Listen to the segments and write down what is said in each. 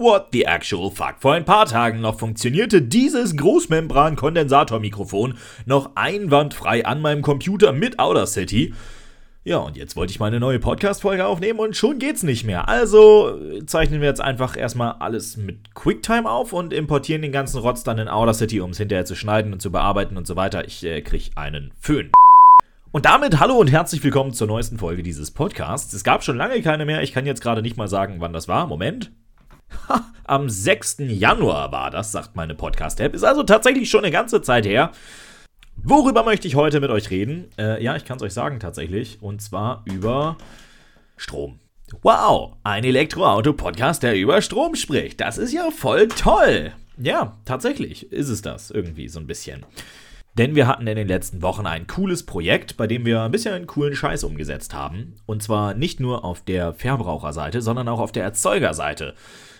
What the actual fuck? Vor ein paar Tagen noch funktionierte dieses Großmembran-Kondensatormikrofon noch einwandfrei an meinem Computer mit Audacity. Ja, und jetzt wollte ich mal eine neue Podcast-Folge aufnehmen und schon geht's nicht mehr. Also zeichnen wir jetzt einfach erstmal alles mit QuickTime auf und importieren den ganzen Rotz dann in Audacity, um es hinterher zu schneiden und zu bearbeiten und so weiter. Ich äh, krieg einen Föhn. Und damit hallo und herzlich willkommen zur neuesten Folge dieses Podcasts. Es gab schon lange keine mehr. Ich kann jetzt gerade nicht mal sagen, wann das war. Moment. Am 6. Januar war das, sagt meine Podcast-App. Ist also tatsächlich schon eine ganze Zeit her. Worüber möchte ich heute mit euch reden? Äh, ja, ich kann es euch sagen tatsächlich. Und zwar über Strom. Wow, ein Elektroauto-Podcast, der über Strom spricht. Das ist ja voll toll. Ja, tatsächlich ist es das irgendwie so ein bisschen. Denn wir hatten in den letzten Wochen ein cooles Projekt, bei dem wir ein bisschen einen coolen Scheiß umgesetzt haben. Und zwar nicht nur auf der Verbraucherseite, sondern auch auf der Erzeugerseite.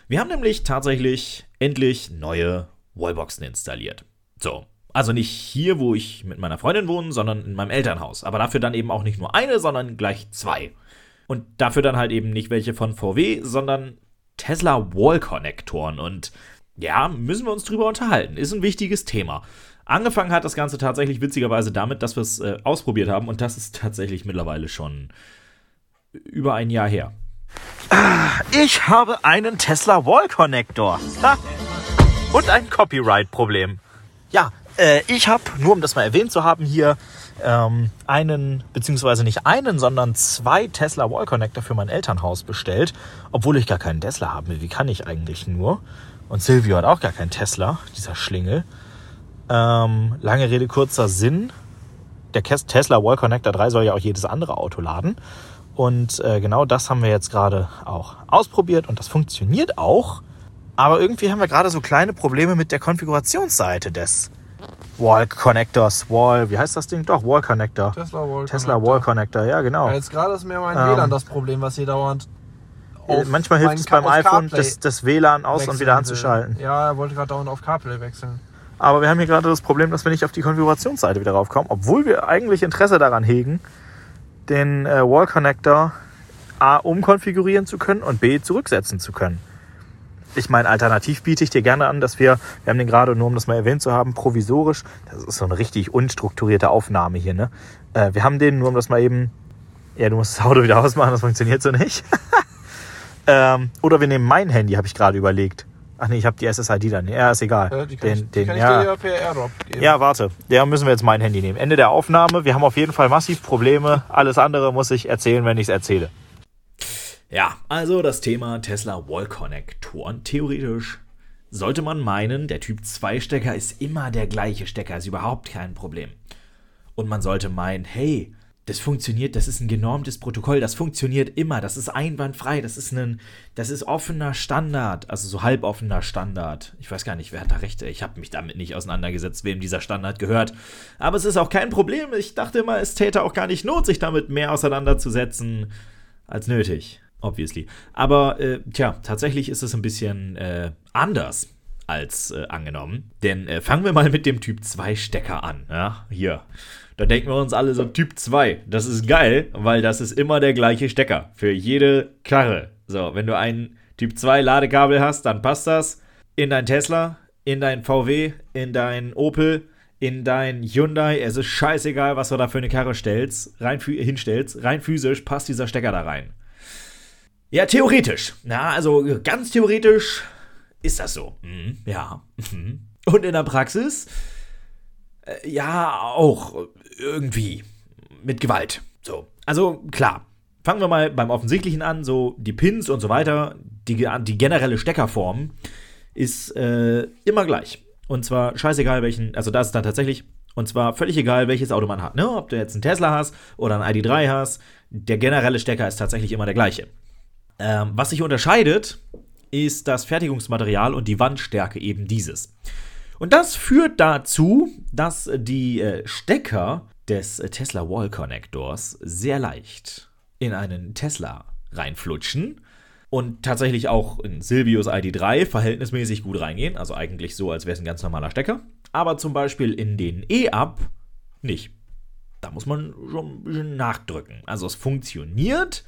Wir haben nämlich tatsächlich endlich neue Wallboxen installiert. So, also nicht hier, wo ich mit meiner Freundin wohne, sondern in meinem Elternhaus. Aber dafür dann eben auch nicht nur eine, sondern gleich zwei. Und dafür dann halt eben nicht welche von VW, sondern Tesla Wall Konnektoren. Und ja, müssen wir uns drüber unterhalten. Ist ein wichtiges Thema. Angefangen hat das Ganze tatsächlich witzigerweise damit, dass wir es äh, ausprobiert haben. Und das ist tatsächlich mittlerweile schon über ein Jahr her. Ich habe einen Tesla Wall Connector. Und ein Copyright-Problem. Ja, äh, ich habe, nur um das mal erwähnt zu haben, hier ähm, einen, beziehungsweise nicht einen, sondern zwei Tesla Wall Connector für mein Elternhaus bestellt. Obwohl ich gar keinen Tesla habe. Wie kann ich eigentlich nur? Und Silvio hat auch gar keinen Tesla, dieser Schlingel. Ähm, lange Rede, kurzer Sinn. Der Tesla Wall Connector 3 soll ja auch jedes andere Auto laden. Und äh, genau das haben wir jetzt gerade auch ausprobiert und das funktioniert auch. Aber irgendwie haben wir gerade so kleine Probleme mit der Konfigurationsseite des Wall Connectors. Wall, wie heißt das Ding? Doch, Wall Connector. Tesla Wall Tesla Connector. Wall Connector, ja genau. Ja, jetzt gerade ist mir mein Ähm, WLAN das Problem, was hier dauernd Äh, Manchmal hilft es beim iPhone, das, das WLAN aus und wieder will. anzuschalten. Ja, er wollte gerade dauernd auf CarPlay wechseln. Aber wir haben hier gerade das Problem, dass wir nicht auf die Konfigurationsseite wieder raufkommen, obwohl wir eigentlich Interesse daran hegen, den äh, Wall Connector A umkonfigurieren zu können und B zurücksetzen zu können. Ich meine, alternativ biete ich dir gerne an, dass wir, wir haben den gerade, nur um das mal erwähnt zu haben, provisorisch, das ist so eine richtig unstrukturierte Aufnahme hier, ne? Äh, wir haben den, nur um das mal eben, ja, du musst das Auto wieder ausmachen, das funktioniert so nicht. ähm, oder wir nehmen mein Handy, habe ich gerade überlegt. Ach nee, ich habe die SSID dann. Ja, ist egal. Äh, die kann, den, ich, die den, kann ich ja. dir ja per AirDrop geben. Ja, warte. Ja, müssen wir jetzt mein Handy nehmen. Ende der Aufnahme. Wir haben auf jeden Fall massiv Probleme. Alles andere muss ich erzählen, wenn ich es erzähle. Ja, also das Thema Tesla Wall Konnektoren. Theoretisch sollte man meinen, der Typ 2 Stecker ist immer der gleiche Stecker, ist überhaupt kein Problem. Und man sollte meinen, hey, das funktioniert, das ist ein genormtes Protokoll, das funktioniert immer, das ist einwandfrei, das ist ein, das ist offener Standard, also so halboffener Standard. Ich weiß gar nicht, wer hat da recht, ich habe mich damit nicht auseinandergesetzt, wem dieser Standard gehört. Aber es ist auch kein Problem, ich dachte immer, es täte auch gar nicht Not, sich damit mehr auseinanderzusetzen als nötig, obviously. Aber, äh, tja, tatsächlich ist es ein bisschen äh, anders als äh, angenommen. Denn äh, fangen wir mal mit dem Typ 2 Stecker an. Ja, hier. Da denken wir uns alle so Typ 2. Das ist geil, weil das ist immer der gleiche Stecker für jede Karre. So, wenn du ein Typ 2 Ladekabel hast, dann passt das in dein Tesla, in dein VW, in dein Opel, in dein Hyundai. Es ist scheißegal, was du da für eine Karre stellst, rein hinstellst. Rein physisch passt dieser Stecker da rein. Ja, theoretisch. Na, also ganz theoretisch ist das so. Mhm, ja. Und in der Praxis? Äh, ja, auch irgendwie. Mit Gewalt. So. Also, klar. Fangen wir mal beim Offensichtlichen an. So, die Pins und so weiter, die, die generelle Steckerform ist äh, immer gleich. Und zwar scheißegal welchen, also das ist dann tatsächlich, und zwar völlig egal, welches Auto man hat. Ne? Ob du jetzt einen Tesla hast oder einen ID3 hast, der generelle Stecker ist tatsächlich immer der gleiche. Ähm, was sich unterscheidet, ist das Fertigungsmaterial und die Wandstärke eben dieses. Und das führt dazu, dass die äh, Stecker des äh, Tesla Wall Connectors sehr leicht in einen Tesla reinflutschen und tatsächlich auch in Silvius ID3 verhältnismäßig gut reingehen. Also eigentlich so, als wäre es ein ganz normaler Stecker. Aber zum Beispiel in den E-Up nicht. Da muss man schon ein bisschen nachdrücken. Also es funktioniert,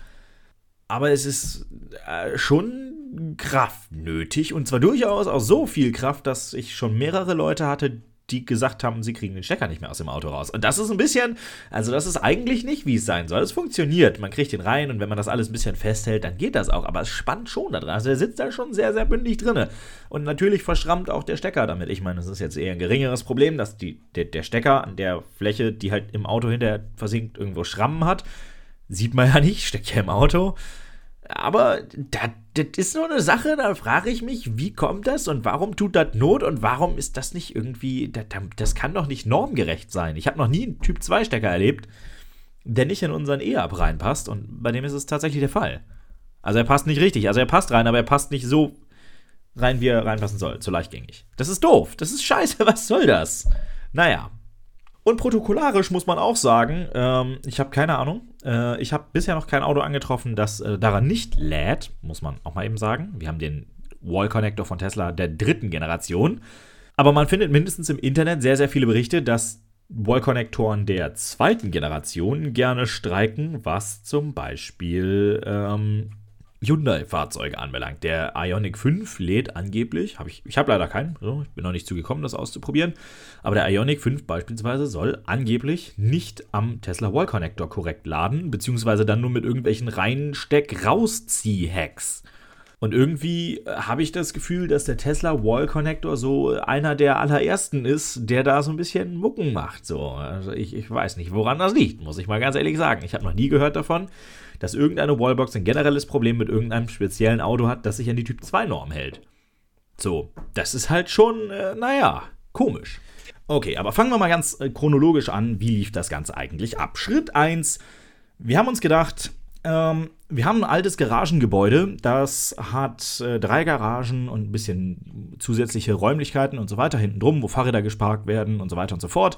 aber es ist äh, schon Kraft nötig und zwar durchaus auch so viel Kraft, dass ich schon mehrere Leute hatte, die gesagt haben, sie kriegen den Stecker nicht mehr aus dem Auto raus. Und das ist ein bisschen, also das ist eigentlich nicht, wie es sein soll. Es funktioniert, man kriegt den rein und wenn man das alles ein bisschen festhält, dann geht das auch. Aber es spannt schon da dran. Also der sitzt da schon sehr, sehr bündig drin. Und natürlich verschrammt auch der Stecker damit. Ich meine, das ist jetzt eher ein geringeres Problem, dass die, der, der Stecker an der Fläche, die halt im Auto hinterher versinkt, irgendwo Schrammen hat. Sieht man ja nicht, steckt ja im Auto. Aber das, ist nur eine Sache, da frage ich mich, wie kommt das und warum tut das Not und warum ist das nicht irgendwie, das, das kann doch nicht normgerecht sein. Ich habe noch nie einen Typ 2 Stecker erlebt, der nicht in unseren E-Up reinpasst und bei dem ist es tatsächlich der Fall. Also er passt nicht richtig, also er passt rein, aber er passt nicht so rein, wie er reinpassen soll, zu leichtgängig. Das ist doof, das ist scheiße, was soll das? Naja, und protokollarisch muss man auch sagen, ähm, ich habe keine Ahnung. Äh, ich habe bisher noch kein Auto angetroffen, das äh, daran nicht lädt, muss man auch mal eben sagen. Wir haben den Wall Connector von Tesla der dritten Generation. Aber man findet mindestens im Internet sehr, sehr viele Berichte, dass Wall-Konnektoren der zweiten Generation gerne streiken, was zum Beispiel ähm, Hyundai-Fahrzeuge anbelangt. Der Ionic 5 lädt angeblich, hab ich, ich habe leider keinen, so, ich bin noch nicht zugekommen, das auszuprobieren, aber der Ionic 5 beispielsweise soll angeblich nicht am Tesla Wall Connector korrekt laden, beziehungsweise dann nur mit irgendwelchen Reinsteck-Rauszieh-Hacks. Und irgendwie äh, habe ich das Gefühl, dass der Tesla Wall Connector so einer der allerersten ist, der da so ein bisschen Mucken macht. So. Also ich, ich weiß nicht, woran das liegt, muss ich mal ganz ehrlich sagen. Ich habe noch nie gehört davon dass irgendeine Wallbox ein generelles Problem mit irgendeinem speziellen Auto hat, das sich an die Typ 2 Norm hält. So, das ist halt schon, äh, naja, komisch. Okay, aber fangen wir mal ganz äh, chronologisch an. Wie lief das Ganze eigentlich ab? Schritt 1. Wir haben uns gedacht, ähm, wir haben ein altes Garagengebäude, das hat äh, drei Garagen und ein bisschen zusätzliche Räumlichkeiten und so weiter hinten drum, wo Fahrräder gesparkt werden und so weiter und so fort.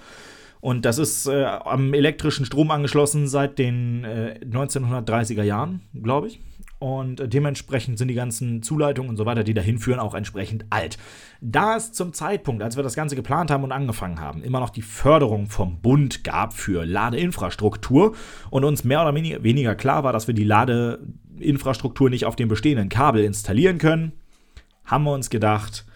Und das ist äh, am elektrischen Strom angeschlossen seit den äh, 1930er Jahren, glaube ich. Und dementsprechend sind die ganzen Zuleitungen und so weiter, die dahin führen, auch entsprechend alt. Da es zum Zeitpunkt, als wir das Ganze geplant haben und angefangen haben, immer noch die Förderung vom Bund gab für Ladeinfrastruktur und uns mehr oder weniger klar war, dass wir die Ladeinfrastruktur nicht auf dem bestehenden Kabel installieren können, haben wir uns gedacht,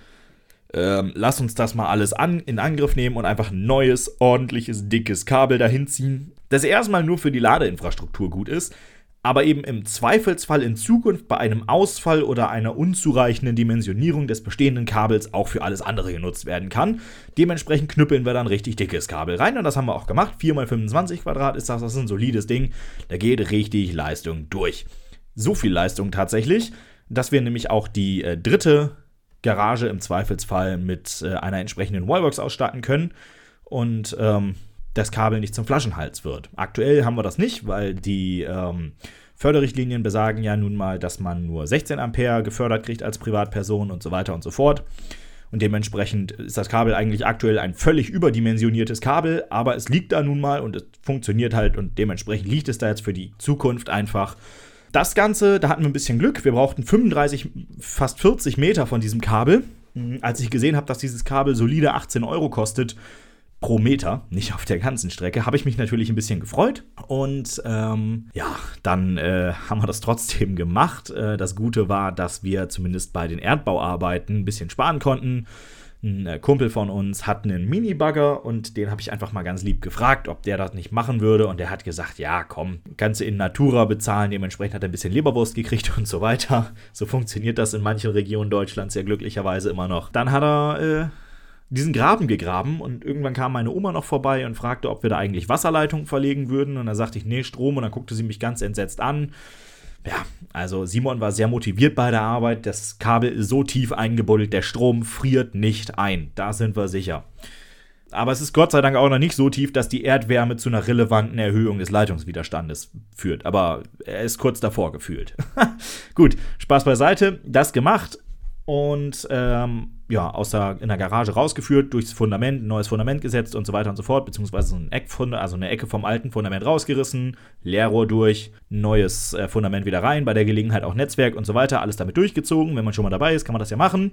ähm, lass uns das mal alles an, in Angriff nehmen und einfach ein neues, ordentliches, dickes Kabel dahin ziehen, das erstmal nur für die Ladeinfrastruktur gut ist, aber eben im Zweifelsfall in Zukunft bei einem Ausfall oder einer unzureichenden Dimensionierung des bestehenden Kabels auch für alles andere genutzt werden kann. Dementsprechend knüppeln wir dann richtig dickes Kabel rein und das haben wir auch gemacht. 4x25 Quadrat ist das, das ist ein solides Ding. Da geht richtig Leistung durch. So viel Leistung tatsächlich, dass wir nämlich auch die äh, dritte Garage im Zweifelsfall mit äh, einer entsprechenden Wallbox ausstatten können und ähm, das Kabel nicht zum Flaschenhals wird. Aktuell haben wir das nicht, weil die ähm, Förderrichtlinien besagen ja nun mal, dass man nur 16 Ampere gefördert kriegt als Privatperson und so weiter und so fort. Und dementsprechend ist das Kabel eigentlich aktuell ein völlig überdimensioniertes Kabel, aber es liegt da nun mal und es funktioniert halt und dementsprechend liegt es da jetzt für die Zukunft einfach das Ganze, da hatten wir ein bisschen Glück. Wir brauchten 35, fast 40 Meter von diesem Kabel. Mhm. Als ich gesehen habe, dass dieses Kabel solide 18 Euro kostet, pro Meter, nicht auf der ganzen Strecke, habe ich mich natürlich ein bisschen gefreut. Und ähm, ja, dann äh, haben wir das trotzdem gemacht. Äh, das Gute war, dass wir zumindest bei den Erdbauarbeiten ein bisschen sparen konnten. Ein äh, Kumpel von uns hat einen Mini-Bagger und den habe ich einfach mal ganz lieb gefragt, ob der das nicht machen würde. Und der hat gesagt, ja, komm, kannst du in Natura bezahlen. Dementsprechend hat er ein bisschen Leberwurst gekriegt und so weiter. So funktioniert das in manchen Regionen Deutschlands ja glücklicherweise immer noch. Dann hat er äh, diesen Graben gegraben und irgendwann kam meine Oma noch vorbei und fragte, ob wir da eigentlich Wasserleitungen verlegen würden. Und da sagte ich, nee, Strom. Und dann guckte sie mich ganz entsetzt an ja, also Simon war sehr motiviert bei der Arbeit. Das Kabel ist so tief eingebuddelt, der Strom friert nicht ein. Da sind wir sicher. Aber es ist Gott sei Dank auch noch nicht so tief, dass die Erdwärme zu einer relevanten Erhöhung des Leitungswiderstandes führt. Aber er ist kurz davor gefühlt. Gut, Spaß beiseite. Das gemacht und ähm, ja, aus der, in der Garage rausgeführt, durchs Fundament, ein neues Fundament gesetzt und so weiter und so fort, beziehungsweise ein Eckfund, also eine Ecke vom alten Fundament rausgerissen, Leerrohr durch, neues äh, Fundament wieder rein, bei der Gelegenheit auch Netzwerk und so weiter, alles damit durchgezogen. Wenn man schon mal dabei ist, kann man das ja machen.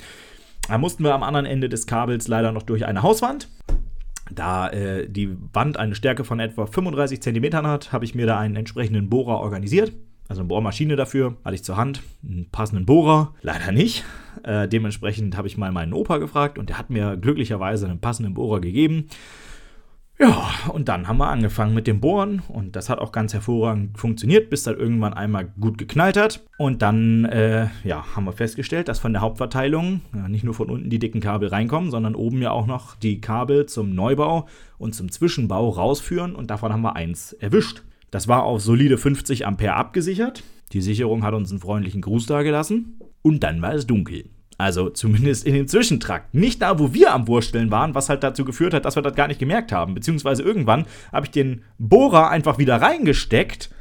Da mussten wir am anderen Ende des Kabels leider noch durch eine Hauswand. Da äh, die Wand eine Stärke von etwa 35 cm hat, habe ich mir da einen entsprechenden Bohrer organisiert also eine Bohrmaschine dafür, hatte ich zur Hand, einen passenden Bohrer, leider nicht. Äh, dementsprechend habe ich mal meinen Opa gefragt und der hat mir glücklicherweise einen passenden Bohrer gegeben. Ja, und dann haben wir angefangen mit dem Bohren und das hat auch ganz hervorragend funktioniert, bis dann irgendwann einmal gut geknallt hat. Und dann äh, ja, haben wir festgestellt, dass von der Hauptverteilung ja, nicht nur von unten die dicken Kabel reinkommen, sondern oben ja auch noch die Kabel zum Neubau und zum Zwischenbau rausführen und davon haben wir eins erwischt. Das war auf solide 50 Ampere abgesichert. Die Sicherung hat uns einen freundlichen Gruß dagelassen. Und dann war es dunkel. Also zumindest in dem Zwischentrakt. Nicht da, wo wir am Wursteln waren, was halt dazu geführt hat, dass wir das gar nicht gemerkt haben. Beziehungsweise irgendwann habe ich den Bohrer einfach wieder reingesteckt.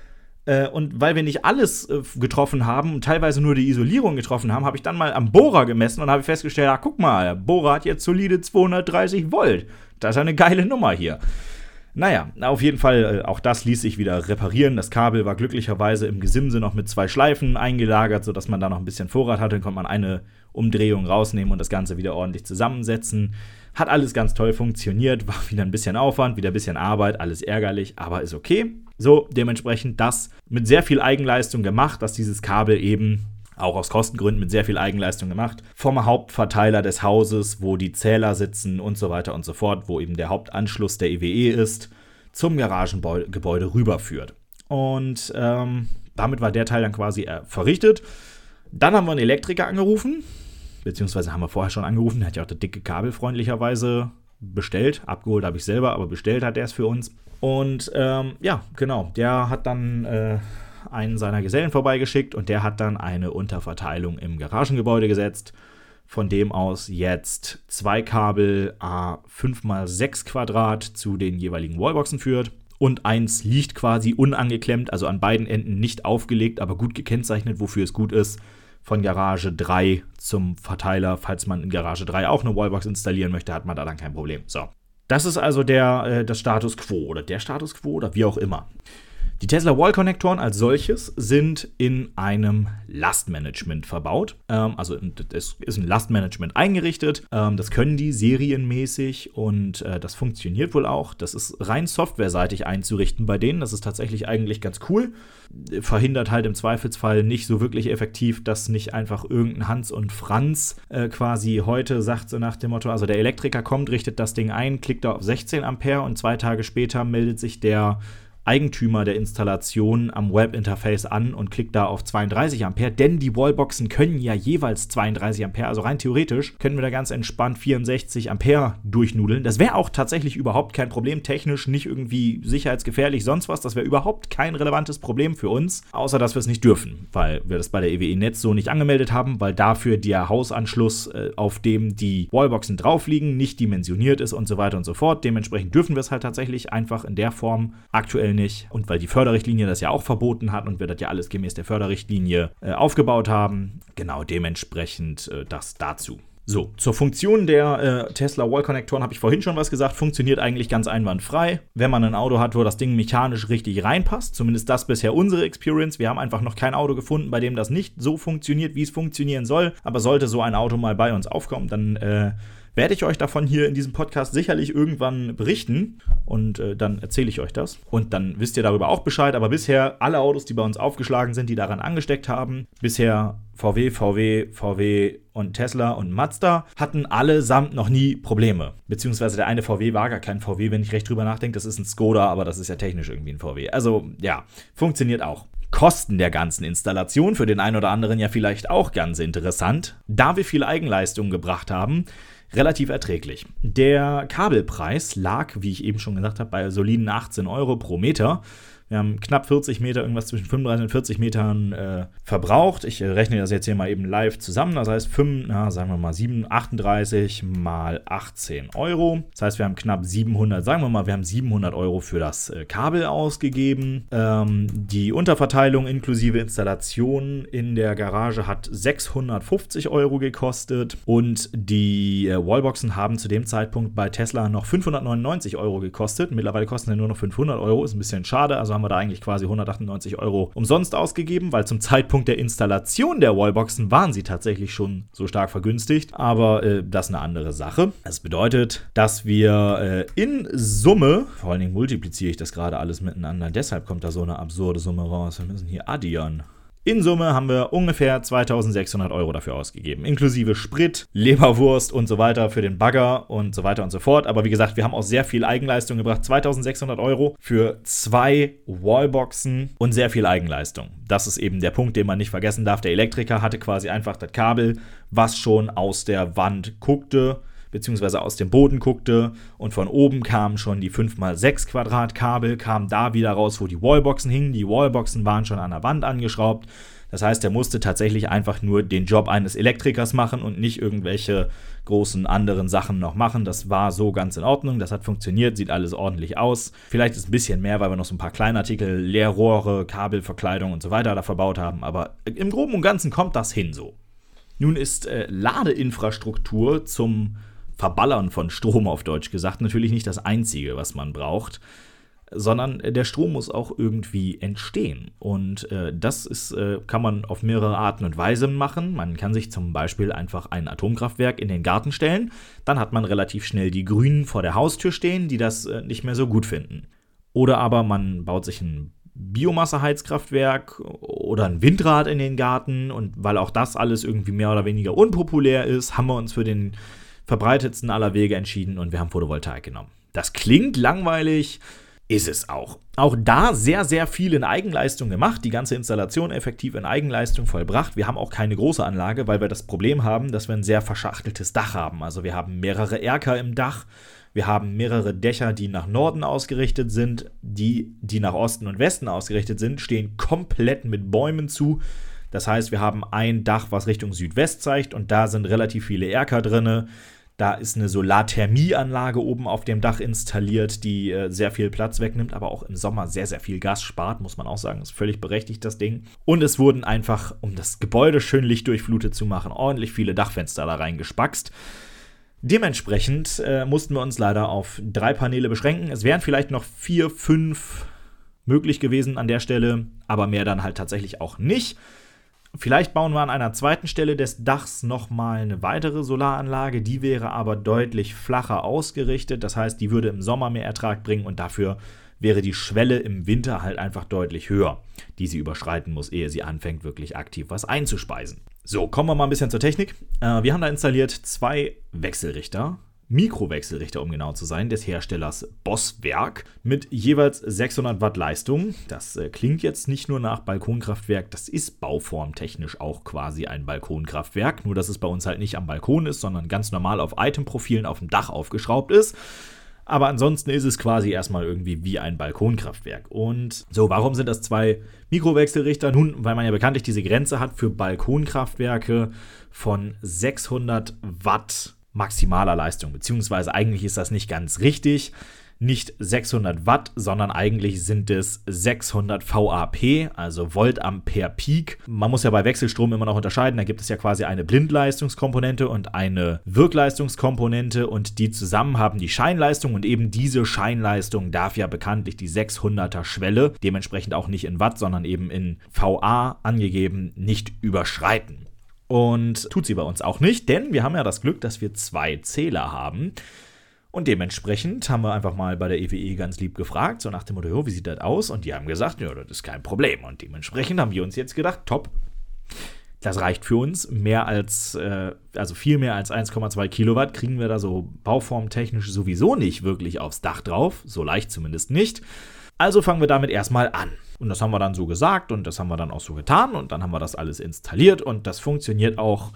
Äh, und weil wir nicht alles äh, getroffen haben und teilweise nur die Isolierung getroffen haben, habe ich dann mal am Bohrer gemessen und habe festgestellt, ah, guck mal, der Bohrer hat jetzt solide 230 Volt. Das ist eine geile Nummer hier. Naja, auf jeden Fall, äh, auch das ließ sich wieder reparieren. Das Kabel war glücklicherweise im Gesimse noch mit zwei Schleifen eingelagert, sodass man da noch ein bisschen Vorrat hatte. Dann konnte man eine Umdrehung rausnehmen und das Ganze wieder ordentlich zusammensetzen. Hat alles ganz toll funktioniert, war wieder ein bisschen Aufwand, wieder ein bisschen Arbeit, alles ärgerlich, aber ist okay. So, dementsprechend das mit sehr viel Eigenleistung gemacht, dass dieses Kabel eben auch aus Kostengründen mit sehr viel Eigenleistung gemacht, vom Hauptverteiler des Hauses, wo die Zähler sitzen und so weiter und so fort, wo eben der Hauptanschluss der EWE e ist, zum Garagengebäude rüberführt. Und ähm, damit war der Teil dann quasi äh, verrichtet. Dann haben wir einen Elektriker angerufen, beziehungsweise haben wir vorher schon angerufen, der hat ja auch das dicke Kabel freundlicherweise bestellt. Abgeholt habe ich selber, aber bestellt hat er es für uns. Und ähm, ja, genau, der hat dann äh, einen seiner Gesellen vorbeigeschickt und der hat dann eine Unterverteilung im Garagengebäude gesetzt, von dem aus jetzt zwei Kabel A 5 x 6 Quadrat zu den jeweiligen Wallboxen führt und eins liegt quasi unangeklemmt, also an beiden Enden nicht aufgelegt, aber gut gekennzeichnet, wofür es gut ist, von Garage 3 zum Verteiler. Falls man in Garage 3 auch eine Wallbox installieren möchte, hat man da dann kein Problem. So. Das ist also der, äh, das Status Quo oder der Status Quo oder wie auch immer. Die Tesla Wall Konnektoren als solches sind in einem Lastmanagement verbaut. Ähm, also es ist ein Lastmanagement eingerichtet. Ähm, das können die serienmäßig und äh, das funktioniert wohl auch. Das ist rein softwareseitig einzurichten bei denen. Das ist tatsächlich eigentlich ganz cool. Verhindert halt im Zweifelsfall nicht so wirklich effektiv, dass nicht einfach irgendein Hans und Franz äh, quasi heute sagt so nach dem Motto, also der Elektriker kommt, richtet das Ding ein, klickt da auf 16 Ampere und zwei Tage später meldet sich der Eigentümer der Installation am Webinterface an und klickt da auf 32 Ampere, denn die Wallboxen können ja jeweils 32 Ampere, also rein theoretisch können wir da ganz entspannt 64 Ampere durchnudeln. Das wäre auch tatsächlich überhaupt kein Problem, technisch nicht irgendwie sicherheitsgefährlich, sonst was. Das wäre überhaupt kein relevantes Problem für uns, außer dass wir es nicht dürfen, weil wir das bei der EWE Netz so nicht angemeldet haben, weil dafür der Hausanschluss, äh, auf dem die Wallboxen drauf liegen, nicht dimensioniert ist und so weiter und so fort. Dementsprechend dürfen wir es halt tatsächlich einfach in der Form aktuell aktuell nicht. Und weil die Förderrichtlinie das ja auch verboten hat und wir das ja alles gemäß der Förderrichtlinie äh, aufgebaut haben, genau dementsprechend äh, das dazu. So, zur Funktion der äh, Tesla Wall Konnektoren habe ich vorhin schon was gesagt. Funktioniert eigentlich ganz einwandfrei. Wenn man ein Auto hat, wo das Ding mechanisch richtig reinpasst, zumindest das bisher unsere Experience. Wir haben einfach noch kein Auto gefunden, bei dem das nicht so funktioniert, wie es funktionieren soll. Aber sollte so ein Auto mal bei uns aufkommen, dann äh, werde ich euch davon hier in diesem Podcast sicherlich irgendwann berichten und äh, dann erzähle ich euch das. Und dann wisst ihr darüber auch Bescheid. Aber bisher alle Autos, die bei uns aufgeschlagen sind, die daran angesteckt haben, bisher VW, VW, VW und Tesla und Mazda hatten allesamt noch nie Probleme. Beziehungsweise der eine VW war gar kein VW, wenn ich recht drüber nachdenke. Das ist ein Skoda, aber das ist ja technisch irgendwie ein VW. Also ja, funktioniert auch. Kosten der ganzen Installation für den einen oder anderen ja vielleicht auch ganz interessant. Da wir viel Eigenleistung gebracht haben, relativ erträglich. Der Kabelpreis lag, wie ich eben schon gesagt habe, bei soliden 18 Euro pro Meter. Wir haben knapp 40 Meter, irgendwas zwischen 35 und 40 Metern äh, verbraucht. Ich äh, rechne das jetzt hier mal eben live zusammen. Das heißt, 5, na, sagen wir mal 7, 38 mal 18 Euro. Das heißt, wir haben knapp 700, sagen wir mal, wir haben 700 Euro für das äh, Kabel ausgegeben. Ähm, die Unterverteilung inklusive Installation in der Garage hat 650 Euro gekostet und die äh, Wallboxen haben zu dem Zeitpunkt bei Tesla noch 599 Euro gekostet. Mittlerweile kosten sie nur noch 500 Euro, ist ein bisschen schade. Also haben haben wir da eigentlich quasi 198 Euro umsonst ausgegeben, weil zum Zeitpunkt der Installation der Wallboxen waren sie tatsächlich schon so stark vergünstigt. Aber äh, das ist eine andere Sache. Das bedeutet, dass wir äh, in Summe, vor allen Dingen multipliziere ich das gerade alles miteinander, deshalb kommt da so eine absurde Summe raus. Wir müssen hier addieren. In Summe haben wir ungefähr 2600 Euro dafür ausgegeben, inklusive Sprit, Leberwurst und so weiter für den Bagger und so weiter und so fort. Aber wie gesagt, wir haben auch sehr viel Eigenleistung gebracht. 2600 Euro für zwei Wallboxen und sehr viel Eigenleistung. Das ist eben der Punkt, den man nicht vergessen darf. Der Elektriker hatte quasi einfach das Kabel, was schon aus der Wand guckte beziehungsweise aus dem Boden guckte und von oben kamen schon die 5x6 Quadratkabel, kamen da wieder raus, wo die Wallboxen hingen. Die Wallboxen waren schon an der Wand angeschraubt. Das heißt, er musste tatsächlich einfach nur den Job eines Elektrikers machen und nicht irgendwelche großen anderen Sachen noch machen. Das war so ganz in Ordnung. Das hat funktioniert, sieht alles ordentlich aus. Vielleicht ist ein bisschen mehr, weil wir noch so ein paar Kleinartikel, Leerrohre, Kabelverkleidung und so weiter da verbaut haben. Aber im Groben und Ganzen kommt das hin so. Nun ist äh, Ladeinfrastruktur zum Verballern von Strom auf Deutsch gesagt natürlich nicht das Einzige, was man braucht, sondern der Strom muss auch irgendwie entstehen. Und äh, das ist, äh, kann man auf mehrere Arten und Weisen machen. Man kann sich zum Beispiel einfach ein Atomkraftwerk in den Garten stellen. Dann hat man relativ schnell die Grünen vor der Haustür stehen, die das äh, nicht mehr so gut finden. Oder aber man baut sich ein Biomasseheizkraftwerk oder ein Windrad in den Garten. Und weil auch das alles irgendwie mehr oder weniger unpopulär ist, haben wir uns für den verbreitetsten aller Wege entschieden und wir haben Photovoltaik genommen. Das klingt langweilig, ist es auch. Auch da sehr, sehr viel in Eigenleistung gemacht, die ganze Installation effektiv in Eigenleistung vollbracht. Wir haben auch keine große Anlage, weil wir das Problem haben, dass wir ein sehr verschachteltes Dach haben. Also wir haben mehrere Erker im Dach, wir haben mehrere Dächer, die nach Norden ausgerichtet sind, die, die nach Osten und Westen ausgerichtet sind, stehen komplett mit Bäumen zu. Das heißt, wir haben ein Dach, was Richtung Südwest zeigt und da sind relativ viele Erker drinne. Da ist eine Solarthermieanlage oben auf dem Dach installiert, die äh, sehr viel Platz wegnimmt, aber auch im Sommer sehr, sehr viel Gas spart, muss man auch sagen. Ist völlig berechtigt, das Ding. Und es wurden einfach, um das Gebäude schön lichtdurchflutet zu machen, ordentlich viele Dachfenster da reingespackst. Dementsprechend äh, mussten wir uns leider auf drei Paneele beschränken. Es wären vielleicht noch vier, fünf möglich gewesen an der Stelle, aber mehr dann halt tatsächlich auch nicht. Vielleicht bauen wir an einer zweiten Stelle des Dachs nochmal eine weitere Solaranlage. Die wäre aber deutlich flacher ausgerichtet. Das heißt, die würde im Sommer mehr Ertrag bringen und dafür wäre die Schwelle im Winter halt einfach deutlich höher, die sie überschreiten muss, ehe sie anfängt, wirklich aktiv was einzuspeisen. So, kommen wir mal ein bisschen zur Technik. Äh, wir haben da installiert zwei Wechselrichter Mikrowechselrichter, um genau zu sein, des Herstellers Bosswerk mit jeweils 600 Watt Leistung. Das äh, klingt jetzt nicht nur nach Balkonkraftwerk, das ist bauformtechnisch auch quasi ein Balkonkraftwerk, nur dass es bei uns halt nicht am Balkon ist, sondern ganz normal auf Itemprofilen auf dem Dach aufgeschraubt ist. Aber ansonsten ist es quasi erstmal irgendwie wie ein Balkonkraftwerk. Und so, warum sind das zwei Mikrowechselrichter? Nun, weil man ja bekanntlich diese Grenze hat für Balkonkraftwerke von 600 Watt maximaler Leistung, beziehungsweise eigentlich ist das nicht ganz richtig. Nicht 600 Watt, sondern eigentlich sind es 600 VAP, also Voltampere Peak. Man muss ja bei Wechselstrom immer noch unterscheiden. Da gibt es ja quasi eine Blindleistungskomponente und eine Wirkleistungskomponente und die zusammen haben die Scheinleistung und eben diese Scheinleistung darf ja bekanntlich die 600er Schwelle, dementsprechend auch nicht in Watt, sondern eben in VA angegeben, nicht überschreiten. Und tut sie bei uns auch nicht, denn wir haben ja das Glück, dass wir zwei Zähler haben. Und dementsprechend haben wir einfach mal bei der EWE e ganz lieb gefragt, so nach dem Motto, wie sieht das aus? Und die haben gesagt, ja, das ist kein Problem. Und dementsprechend haben wir uns jetzt gedacht, top, das reicht für uns. Mehr als, äh, also viel mehr als 1,2 Kilowatt kriegen wir da so bauformtechnisch sowieso nicht wirklich aufs Dach drauf. So leicht zumindest nicht. Also fangen wir damit erstmal an. Und das haben wir dann so gesagt und das haben wir dann auch so getan und dann haben wir das alles installiert und das funktioniert auch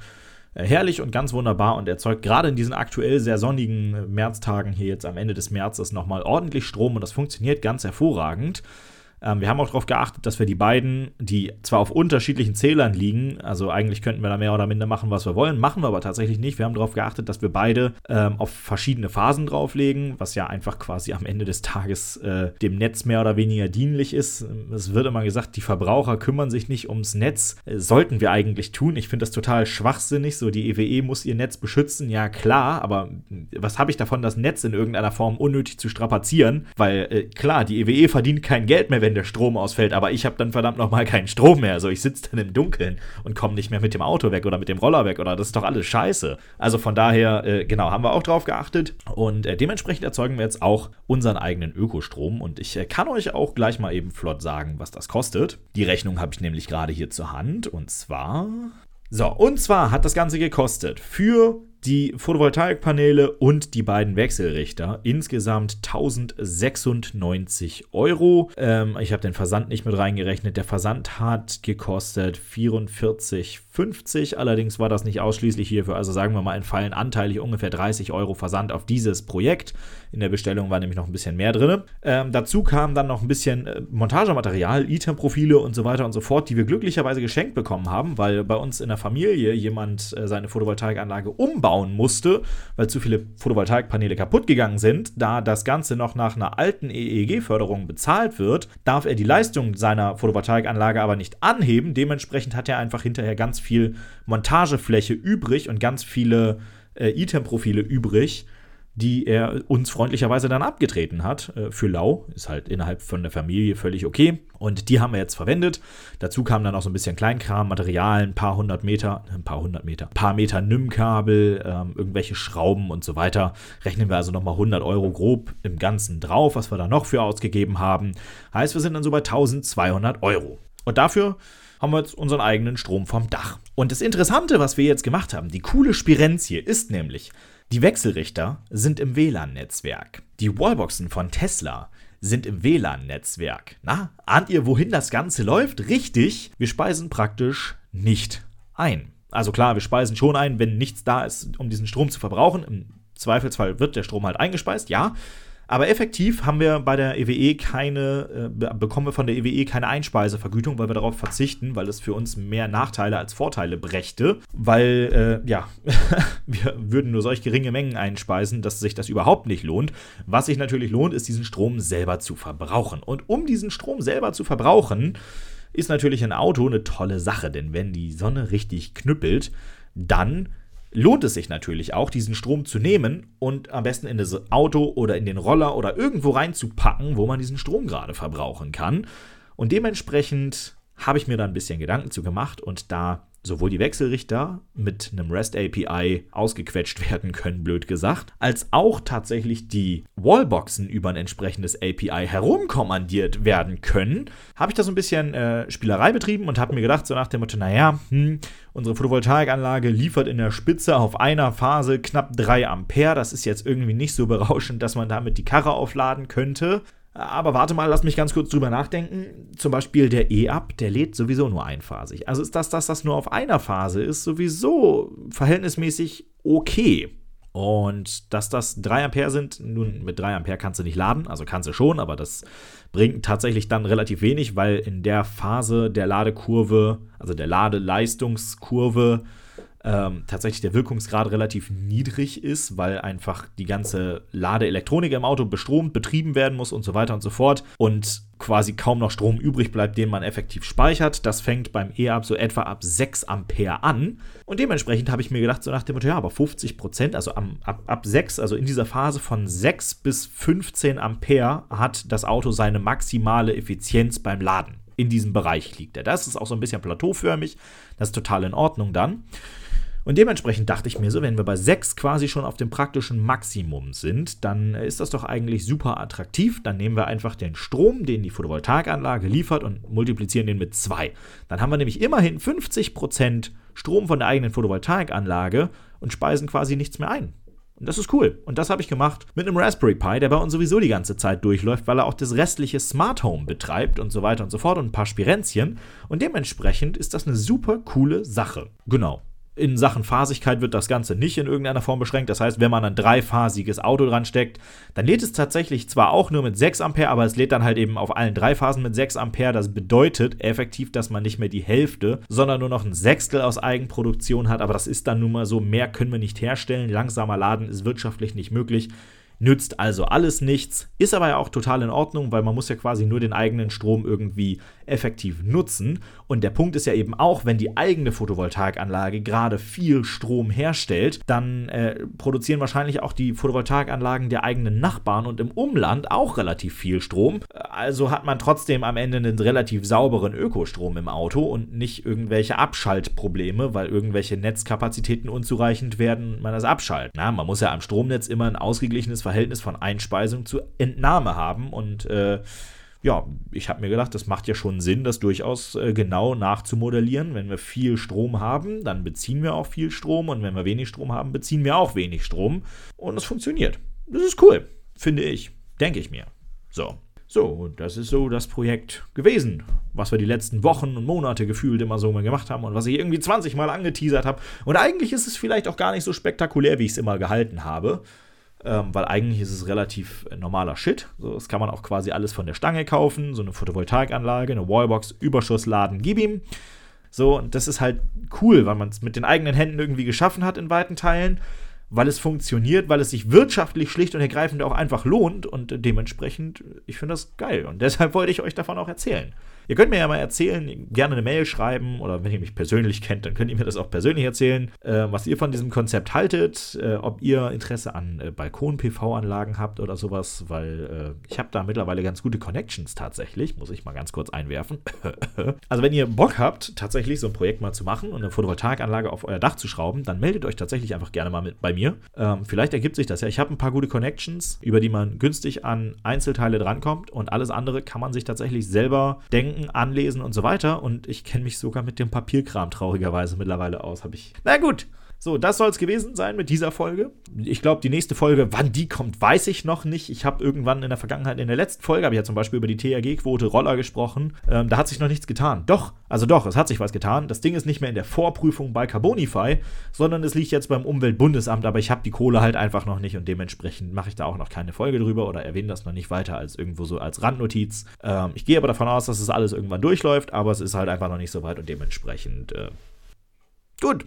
äh, herrlich und ganz wunderbar und erzeugt gerade in diesen aktuell sehr sonnigen Märztagen hier jetzt am Ende des Märzes nochmal ordentlich Strom und das funktioniert ganz hervorragend. Ähm, wir haben auch darauf geachtet, dass wir die beiden, die zwar auf unterschiedlichen Zählern liegen, also eigentlich könnten wir da mehr oder minder machen, was wir wollen, machen wir aber tatsächlich nicht. Wir haben darauf geachtet, dass wir beide ähm, auf verschiedene Phasen drauflegen, was ja einfach quasi am Ende des Tages äh, dem Netz mehr oder weniger dienlich ist. Es wird immer gesagt, die Verbraucher kümmern sich nicht ums Netz. Äh, sollten wir eigentlich tun. Ich finde das total schwachsinnig. So, die EWE e muss ihr Netz beschützen, ja klar, aber was habe ich davon, das Netz in irgendeiner Form unnötig zu strapazieren? Weil äh, klar, die EWE e verdient kein Geld mehr, wenn der Strom ausfällt, aber ich habe dann verdammt nochmal keinen Strom mehr. Also ich sitze dann im Dunkeln und komme nicht mehr mit dem Auto weg oder mit dem Roller weg oder das ist doch alles scheiße. Also von daher, äh, genau, haben wir auch drauf geachtet und äh, dementsprechend erzeugen wir jetzt auch unseren eigenen Ökostrom und ich äh, kann euch auch gleich mal eben flott sagen, was das kostet. Die Rechnung habe ich nämlich gerade hier zur Hand und zwar so, und zwar hat das Ganze gekostet für die Photovoltaikpaneele und die beiden Wechselrichter insgesamt 1096 Euro. Ähm, ich habe den Versand nicht mit reingerechnet. Der Versand hat gekostet 44,50. Allerdings war das nicht ausschließlich hierfür. Also sagen wir mal, entfallen anteilig ungefähr 30 Euro Versand auf dieses Projekt. In der Bestellung war nämlich noch ein bisschen mehr drin. Ähm, dazu kam dann noch ein bisschen äh, Montagematerial, Item-Profile und so weiter und so fort, die wir glücklicherweise geschenkt bekommen haben, weil bei uns in der Familie jemand äh, seine Photovoltaikanlage umbauen musste, weil zu viele Photovoltaikpaneele kaputt gegangen sind. Da das Ganze noch nach einer alten EEG-Förderung bezahlt wird, darf er die Leistung seiner Photovoltaikanlage aber nicht anheben. Dementsprechend hat er einfach hinterher ganz viel Montagefläche übrig und ganz viele äh, Item-Profile übrig die er uns freundlicherweise dann abgetreten hat äh, für lau. Ist halt innerhalb von der Familie völlig okay. Und die haben wir jetzt verwendet. Dazu kam dann auch so ein bisschen Kleinkram, Material, ein paar hundert Meter, ein paar hundert Meter, ein paar Meter NIM-Kabel, ähm, irgendwelche Schrauben und so weiter. Rechnen wir also nochmal 100 Euro grob im Ganzen drauf, was wir da noch für ausgegeben haben. Heißt, wir sind dann so bei 1200 Euro. Und dafür haben wir jetzt unseren eigenen Strom vom Dach. Und das Interessante, was wir jetzt gemacht haben, die coole Spirenzie ist nämlich, die Wechselrichter sind im WLAN-Netzwerk. Die Wallboxen von Tesla sind im WLAN-Netzwerk. Na, ahnt ihr, wohin das Ganze läuft? Richtig, wir speisen praktisch nicht ein. Also klar, wir speisen schon ein, wenn nichts da ist, um diesen Strom zu verbrauchen. Im Zweifelsfall wird der Strom halt eingespeist, ja. Aber effektiv haben wir bei der EWE e keine, äh, bekommen wir von der EWE e keine Einspeisevergütung, weil wir darauf verzichten, weil es für uns mehr Nachteile als Vorteile brächte. Weil, äh, ja, wir würden nur solch geringe Mengen einspeisen, dass sich das überhaupt nicht lohnt. Was sich natürlich lohnt, ist diesen Strom selber zu verbrauchen. Und um diesen Strom selber zu verbrauchen, ist natürlich ein Auto eine tolle Sache, denn wenn die Sonne richtig knüppelt, dann lohnt es sich natürlich auch, diesen Strom zu nehmen und am besten in das Auto oder in den Roller oder irgendwo reinzupacken, wo man diesen Strom gerade verbrauchen kann. Und dementsprechend habe ich mir da ein bisschen Gedanken zu gemacht und da sowohl die Wechselrichter mit einem REST API ausgequetscht werden können, blöd gesagt, als auch tatsächlich die Wallboxen über ein entsprechendes API herumkommandiert werden können, habe ich da so ein bisschen äh, Spielerei betrieben und habe mir gedacht, so nach dem Motto, naja, hm, unsere Photovoltaikanlage liefert in der Spitze auf einer Phase knapp 3 Ampere. Das ist jetzt irgendwie nicht so berauschend, dass man damit die Karre aufladen könnte. Aber warte mal, lass mich ganz kurz drüber nachdenken. Zum Beispiel der E-Up, der lädt sowieso nur einphasig. Also ist das, dass das nur auf einer Phase ist, sowieso verhältnismäßig okay. Und dass das 3 Ampere sind, nun mit 3 Ampere kannst du nicht laden, also kannst du schon, aber das bringt tatsächlich dann relativ wenig, weil in der Phase der Ladekurve, also der Ladeleistungskurve, ähm, tatsächlich der Wirkungsgrad relativ niedrig ist, weil einfach die ganze Ladeelektronik im Auto bestromt, betrieben werden muss und so weiter und so fort und quasi kaum noch Strom übrig bleibt, den man effektiv speichert. Das fängt beim E-Up so etwa ab 6 Ampere an. Und dementsprechend habe ich mir gedacht, so nach dem Motto, ja, aber 50 Prozent, also am, ab, ab 6, also in dieser Phase von 6 bis 15 Ampere hat das Auto seine maximale Effizienz beim Laden. In diesem Bereich liegt er. Das ist auch so ein bisschen plateauförmig. Das ist total in Ordnung dann. Und dementsprechend dachte ich mir so, wenn wir bei 6 quasi schon auf dem praktischen Maximum sind, dann ist das doch eigentlich super attraktiv. Dann nehmen wir einfach den Strom, den die Photovoltaikanlage liefert und multiplizieren den mit 2. Dann haben wir nämlich immerhin 50% Strom von der eigenen Photovoltaikanlage und speisen quasi nichts mehr ein. Und das ist cool. Und das habe ich gemacht mit einem Raspberry Pi, der bei uns sowieso die ganze Zeit durchläuft, weil er auch das restliche Smart Home betreibt und so weiter und so fort und ein paar Spirenzchen. Und dementsprechend ist das eine super coole Sache. Genau. In Sachen Phasigkeit wird das Ganze nicht in irgendeiner Form beschränkt. Das heißt, wenn man ein dreiphasiges Auto dran steckt, dann lädt es tatsächlich zwar auch nur mit 6 Ampere, aber es lädt dann halt eben auf allen drei Phasen mit 6 Ampere. Das bedeutet effektiv, dass man nicht mehr die Hälfte, sondern nur noch ein Sechstel aus Eigenproduktion hat. Aber das ist dann nun mal so, mehr können wir nicht herstellen. Langsamer Laden ist wirtschaftlich nicht möglich. Nützt also alles nichts, ist aber ja auch total in Ordnung, weil man muss ja quasi nur den eigenen Strom irgendwie effektiv nutzen. Und der Punkt ist ja eben auch, wenn die eigene Photovoltaikanlage gerade viel Strom herstellt, dann äh, produzieren wahrscheinlich auch die Photovoltaikanlagen der eigenen Nachbarn und im Umland auch relativ viel Strom. Also hat man trotzdem am Ende einen relativ sauberen Ökostrom im Auto und nicht irgendwelche Abschaltprobleme, weil irgendwelche Netzkapazitäten unzureichend werden, man das abschaltet. Na, man muss ja am Stromnetz immer ein ausgeglichenes Verhältnis von Einspeisung zu Entnahme haben und äh, ja, ich habe mir gedacht, das macht ja schon Sinn, das durchaus äh, genau nachzumodellieren. Wenn wir viel Strom haben, dann beziehen wir auch viel Strom und wenn wir wenig Strom haben, beziehen wir auch wenig Strom und es funktioniert. Das ist cool, finde ich, denke ich mir. So. So, und das ist so das Projekt gewesen, was wir die letzten Wochen und Monate gefühlt immer so gemacht haben und was ich irgendwie 20 Mal angeteasert habe. Und eigentlich ist es vielleicht auch gar nicht so spektakulär, wie ich es immer gehalten habe ähm, weil eigentlich ist es relativ äh, normaler Shit. So, das kann man auch quasi alles von der Stange kaufen, so eine Photovoltaikanlage, eine Wallbox, Überschussladen, gib ihm. So, und das ist halt cool, weil man es mit den eigenen Händen irgendwie geschaffen hat in weiten Teilen, weil es funktioniert, weil es sich wirtschaftlich schlicht und ergreifend auch einfach lohnt und dementsprechend, ich finde das geil und deshalb wollte ich euch davon auch erzählen. Ihr könnt mir ja mal erzählen, gerne eine Mail schreiben oder wenn ihr mich persönlich kennt, dann könnt ihr mir das auch persönlich erzählen, äh, was ihr von diesem Konzept haltet, äh, ob ihr Interesse an äh, Balkon-PV-Anlagen habt oder sowas, weil äh, ich habe da mittlerweile ganz gute Connections tatsächlich, muss ich mal ganz kurz einwerfen. also wenn ihr Bock habt, tatsächlich so ein Projekt mal zu machen und eine Photovoltaikanlage auf euer Dach zu schrauben, dann meldet euch tatsächlich einfach gerne mal mit bei mir. Ähm, vielleicht ergibt sich das ja. Ich habe ein paar gute Connections, über die man günstig an Einzelteile drankommt und alles andere kann man sich tatsächlich selber denken denken, anlesen und so weiter. Und ich kenne mich sogar mit dem Papierkram traurigerweise mittlerweile aus. Habe ich. Na gut, so, das soll es gewesen sein mit dieser Folge. Ich glaube, die nächste Folge, wann die kommt, weiß ich noch nicht. Ich habe irgendwann in der Vergangenheit, in der letzten Folge, habe ich ja zum Beispiel über die THG-Quote Roller gesprochen. Ähm, da hat sich noch nichts getan. Doch, also doch, es hat sich was getan. Das Ding ist nicht mehr in der Vorprüfung bei Carbonify, sondern es liegt jetzt beim Umweltbundesamt. Aber ich habe die Kohle halt einfach noch nicht und dementsprechend mache ich da auch noch keine Folge drüber oder erwähne das noch nicht weiter als irgendwo so als Randnotiz. Ähm, ich gehe aber davon aus, dass es alles irgendwann durchläuft, aber es ist halt einfach noch nicht so weit und dementsprechend. Äh, gut